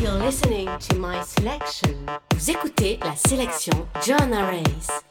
You're listening to my selection. Vous écoutez la sélection John Arrays.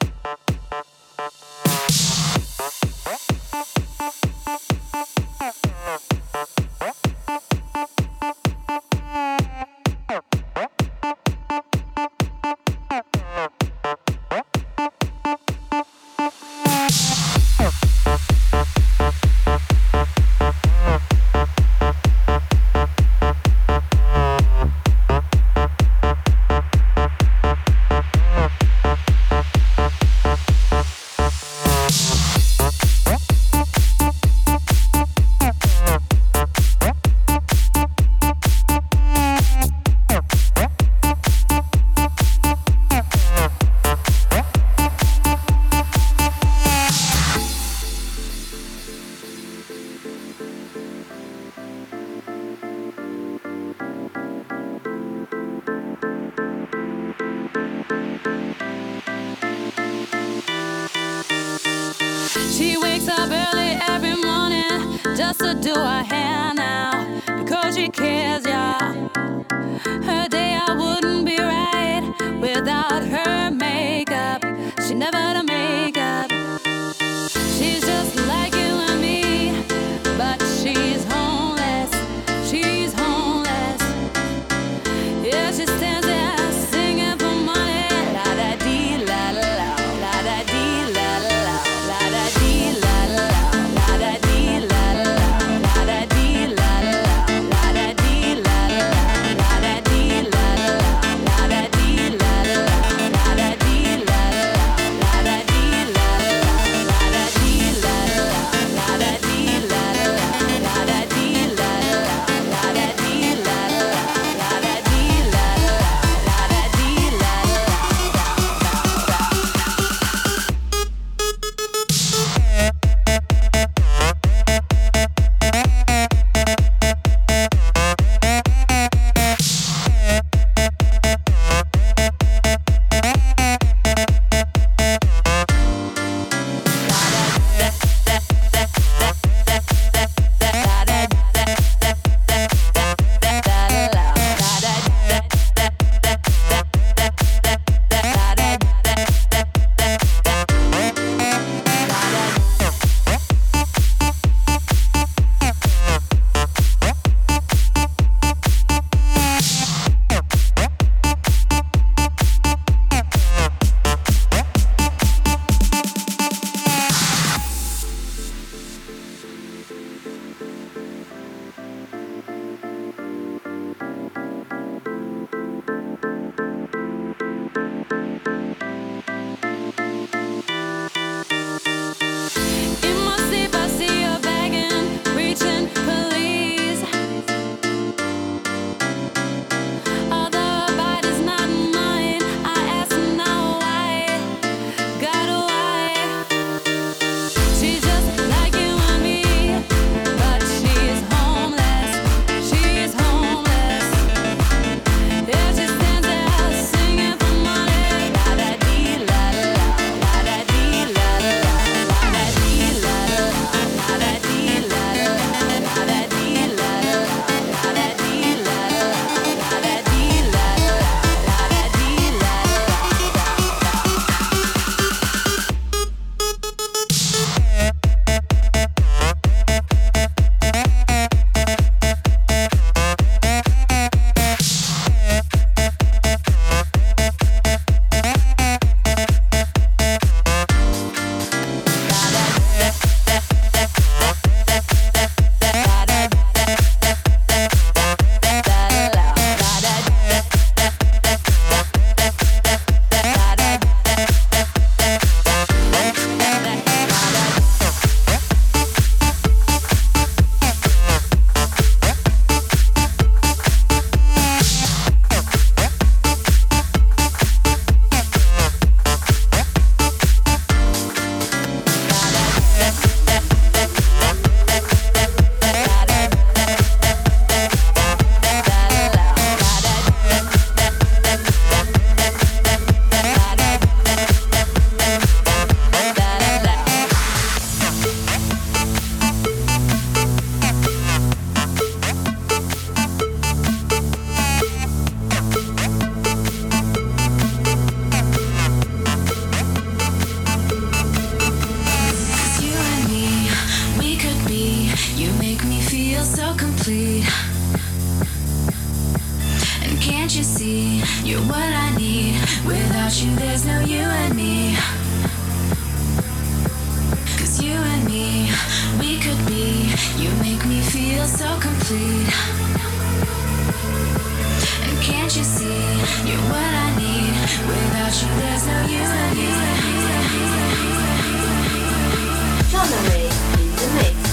Joanna Ray in the mix.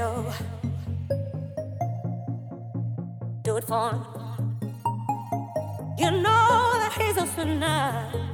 ghetto. Do it for him. You know that he's a sinner.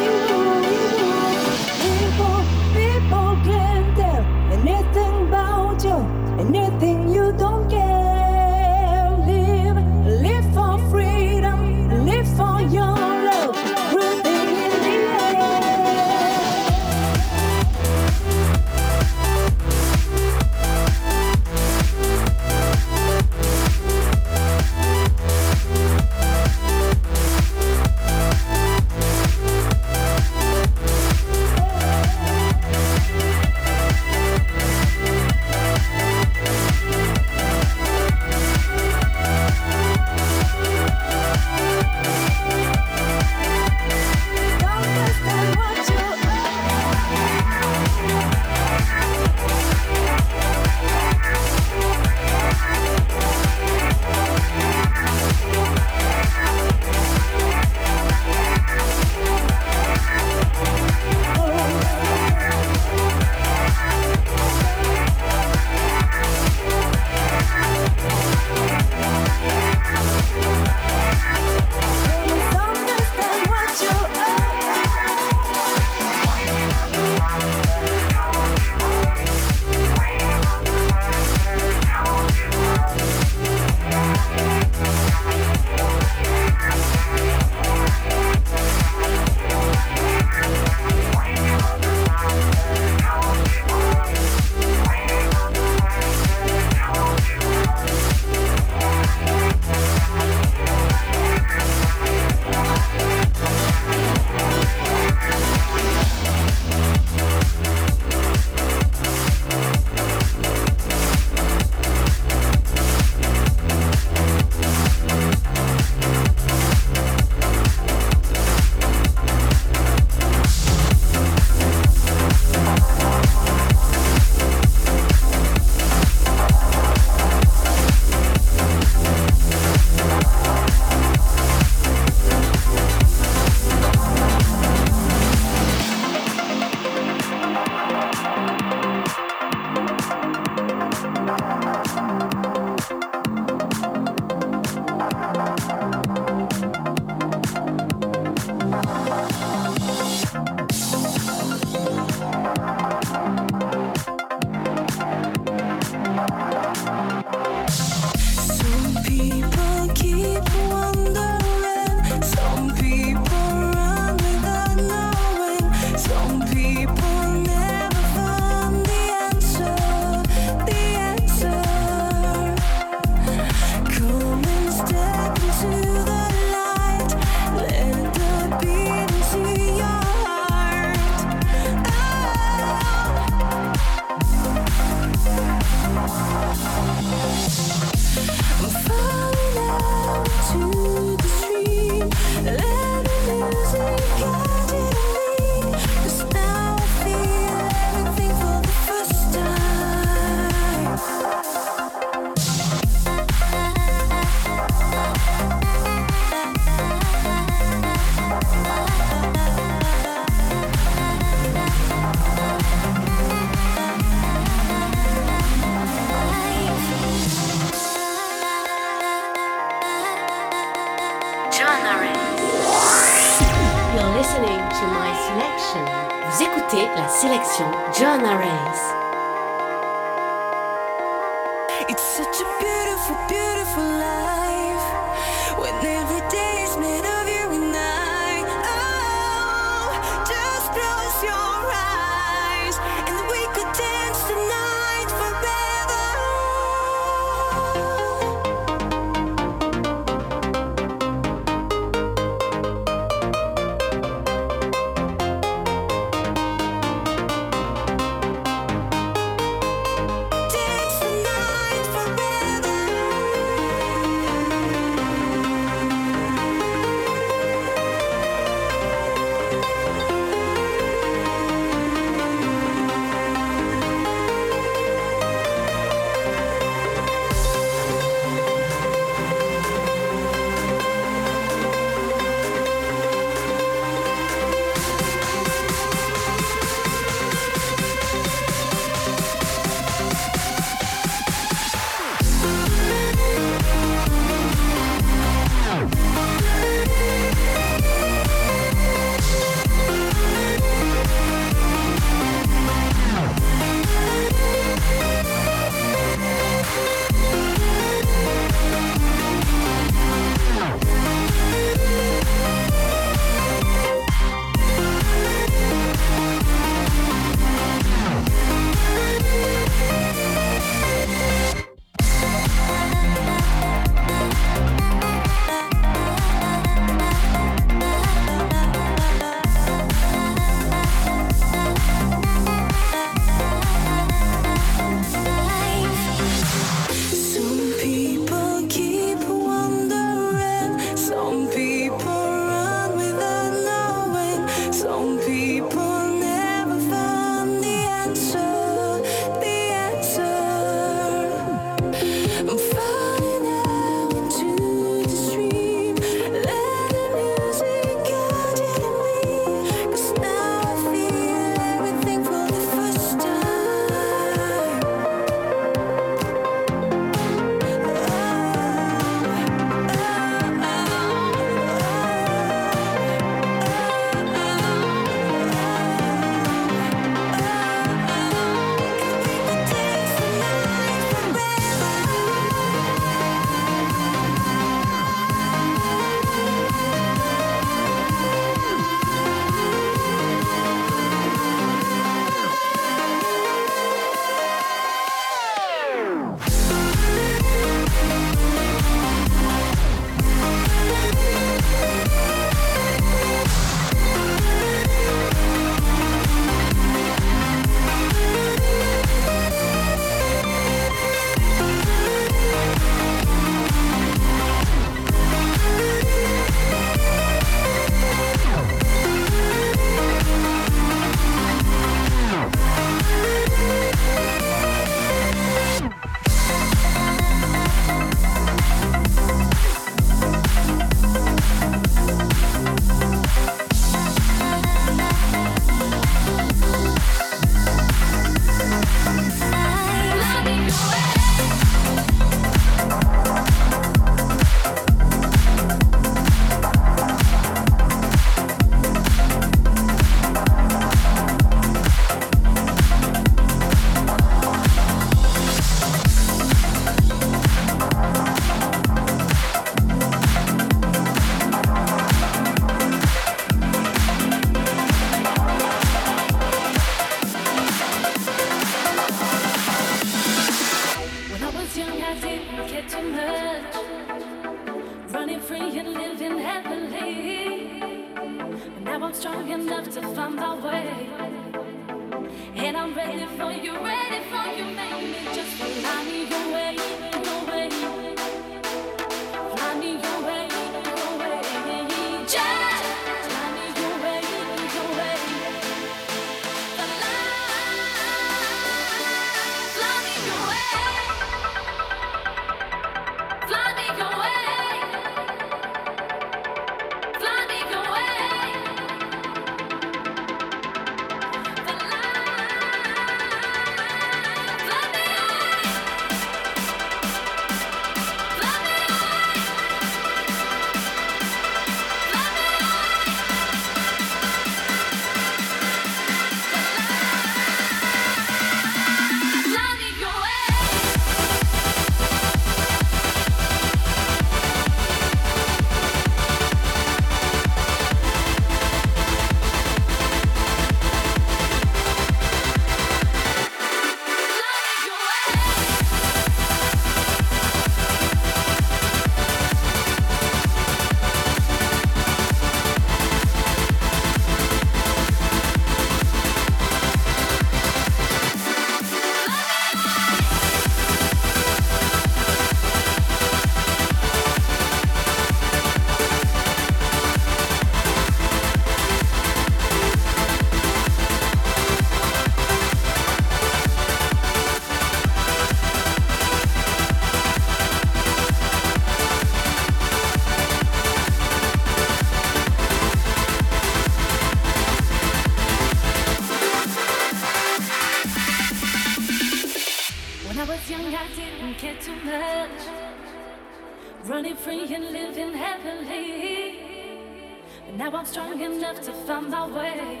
And now I'm strong enough to find my way.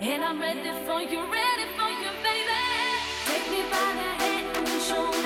And I'm ready for you, ready for you, baby. Take me by the hand and show me.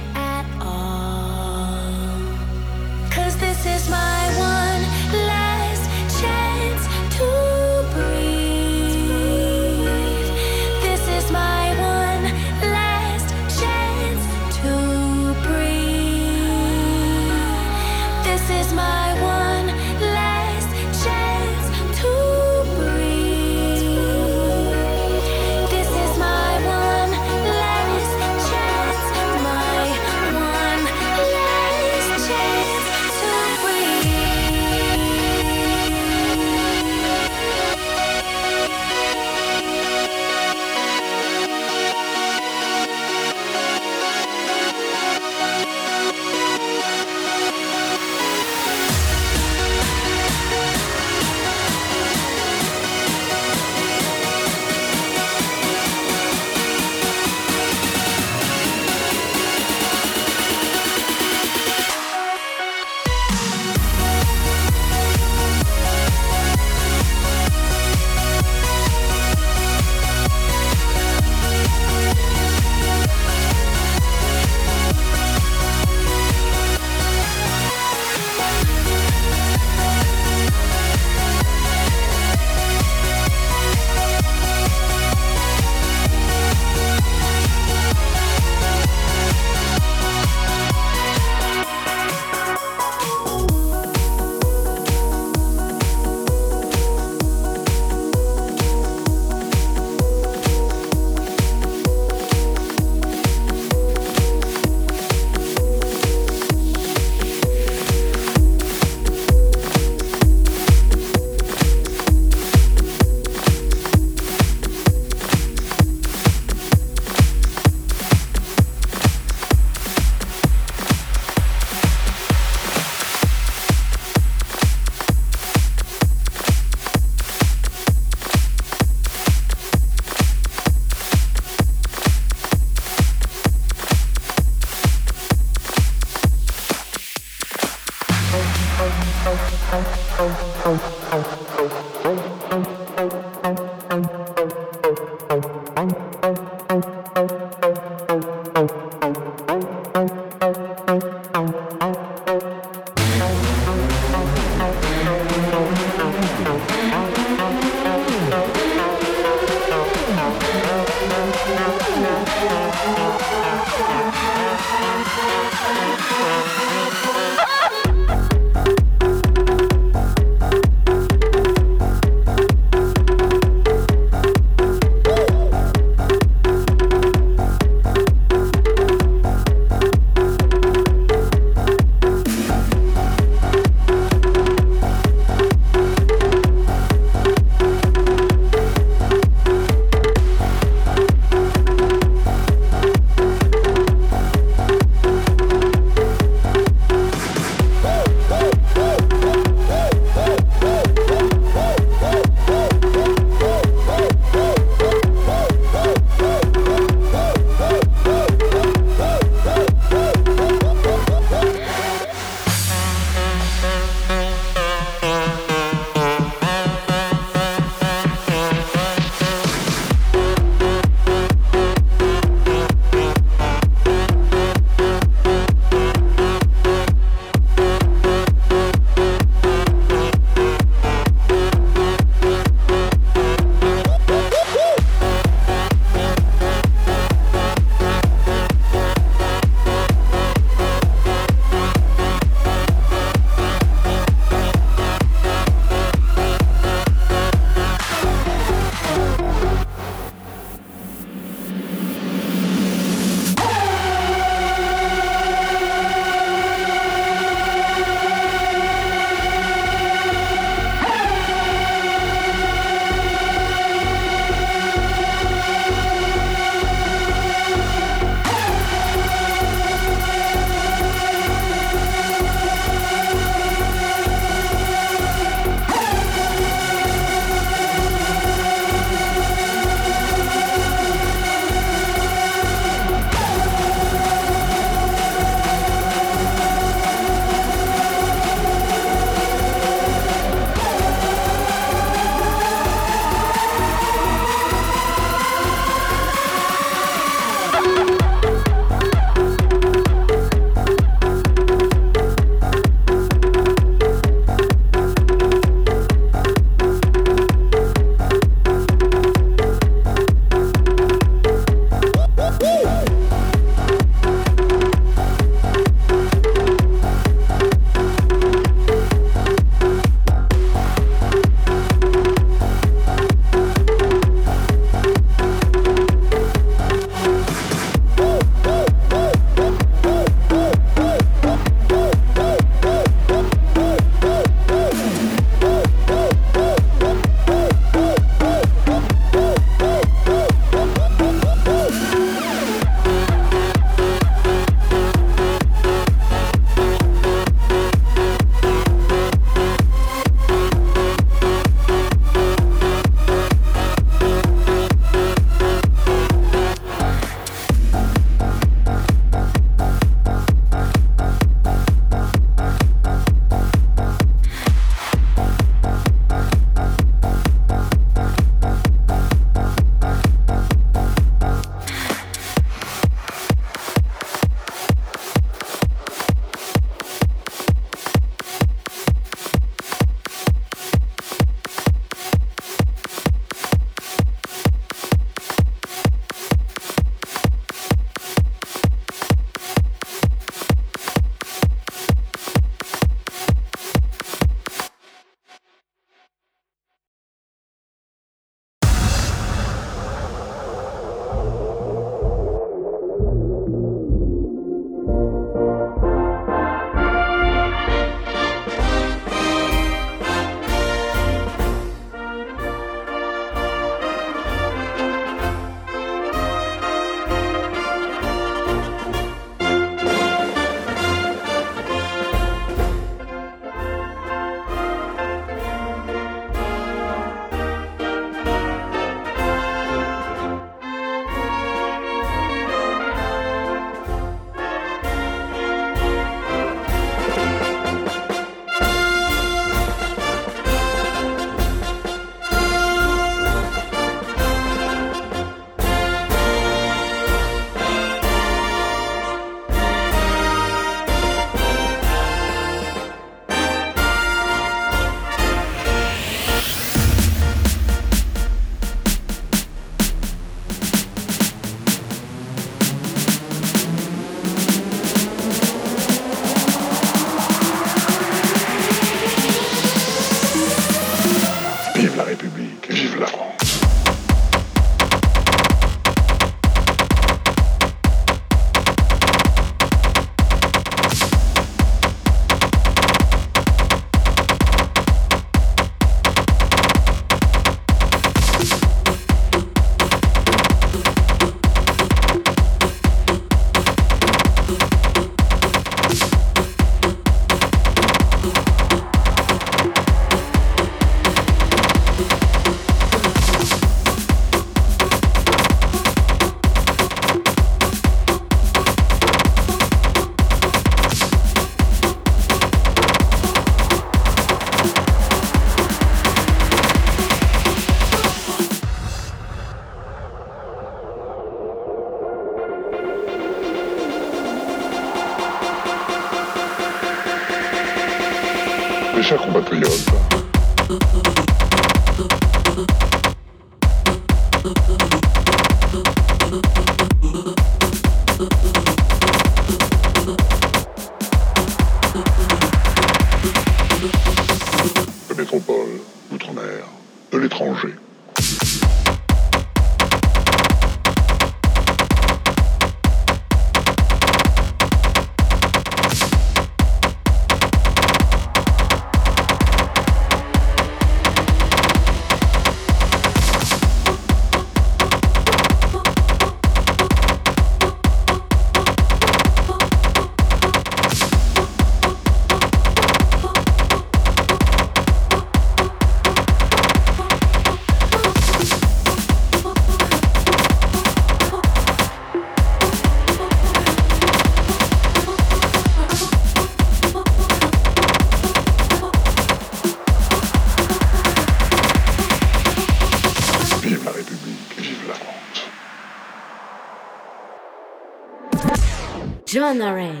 Race.